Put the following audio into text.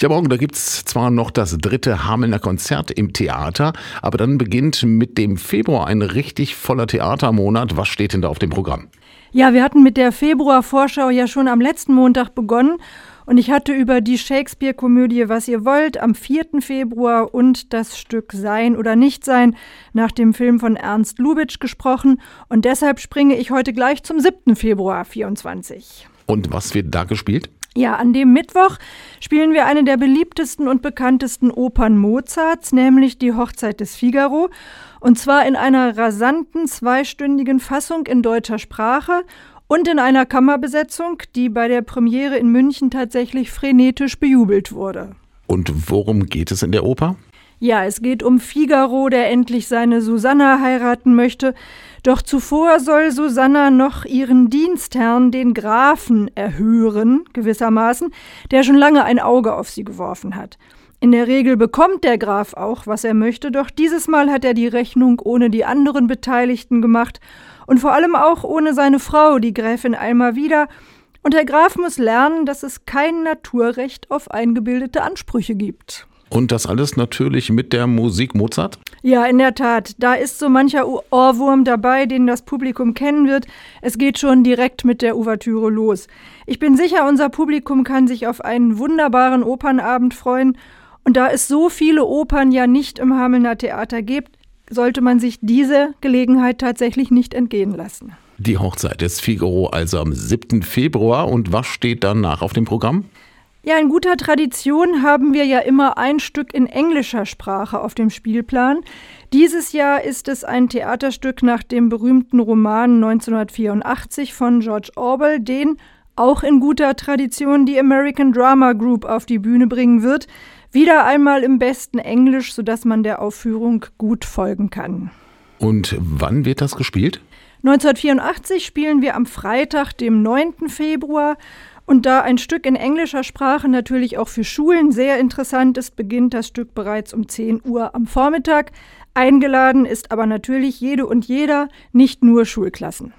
Ja, morgen, da gibt's zwar noch das dritte Hamelner Konzert im Theater, aber dann beginnt mit dem Februar ein richtig voller Theatermonat. Was steht denn da auf dem Programm? Ja, wir hatten mit der Februar-Vorschau ja schon am letzten Montag begonnen und ich hatte über die Shakespeare-Komödie Was ihr wollt am 4. Februar und das Stück Sein oder Nicht-Sein nach dem Film von Ernst Lubitsch gesprochen. Und deshalb springe ich heute gleich zum 7. Februar 24. Und was wird da gespielt? Ja, an dem Mittwoch spielen wir eine der beliebtesten und bekanntesten Opern Mozarts, nämlich die Hochzeit des Figaro. Und zwar in einer rasanten zweistündigen Fassung in deutscher Sprache und in einer Kammerbesetzung, die bei der Premiere in München tatsächlich frenetisch bejubelt wurde. Und worum geht es in der Oper? Ja, es geht um Figaro, der endlich seine Susanna heiraten möchte. Doch zuvor soll Susanna noch ihren Dienstherrn, den Grafen, erhören, gewissermaßen, der schon lange ein Auge auf sie geworfen hat. In der Regel bekommt der Graf auch, was er möchte, doch dieses Mal hat er die Rechnung ohne die anderen Beteiligten gemacht und vor allem auch ohne seine Frau, die Gräfin Alma wieder. Und der Graf muss lernen, dass es kein Naturrecht auf eingebildete Ansprüche gibt. Und das alles natürlich mit der Musik Mozart? Ja, in der Tat. Da ist so mancher Ohrwurm dabei, den das Publikum kennen wird. Es geht schon direkt mit der Ouvertüre los. Ich bin sicher, unser Publikum kann sich auf einen wunderbaren Opernabend freuen. Und da es so viele Opern ja nicht im Hamelner Theater gibt, sollte man sich diese Gelegenheit tatsächlich nicht entgehen lassen. Die Hochzeit des Figaro also am 7. Februar. Und was steht danach auf dem Programm? Ja, in guter Tradition haben wir ja immer ein Stück in englischer Sprache auf dem Spielplan. Dieses Jahr ist es ein Theaterstück nach dem berühmten Roman 1984 von George Orwell, den auch in guter Tradition die American Drama Group auf die Bühne bringen wird. Wieder einmal im besten Englisch, sodass man der Aufführung gut folgen kann. Und wann wird das gespielt? 1984 spielen wir am Freitag, dem 9. Februar. Und da ein Stück in englischer Sprache natürlich auch für Schulen sehr interessant ist, beginnt das Stück bereits um 10 Uhr am Vormittag. Eingeladen ist aber natürlich jede und jeder, nicht nur Schulklassen.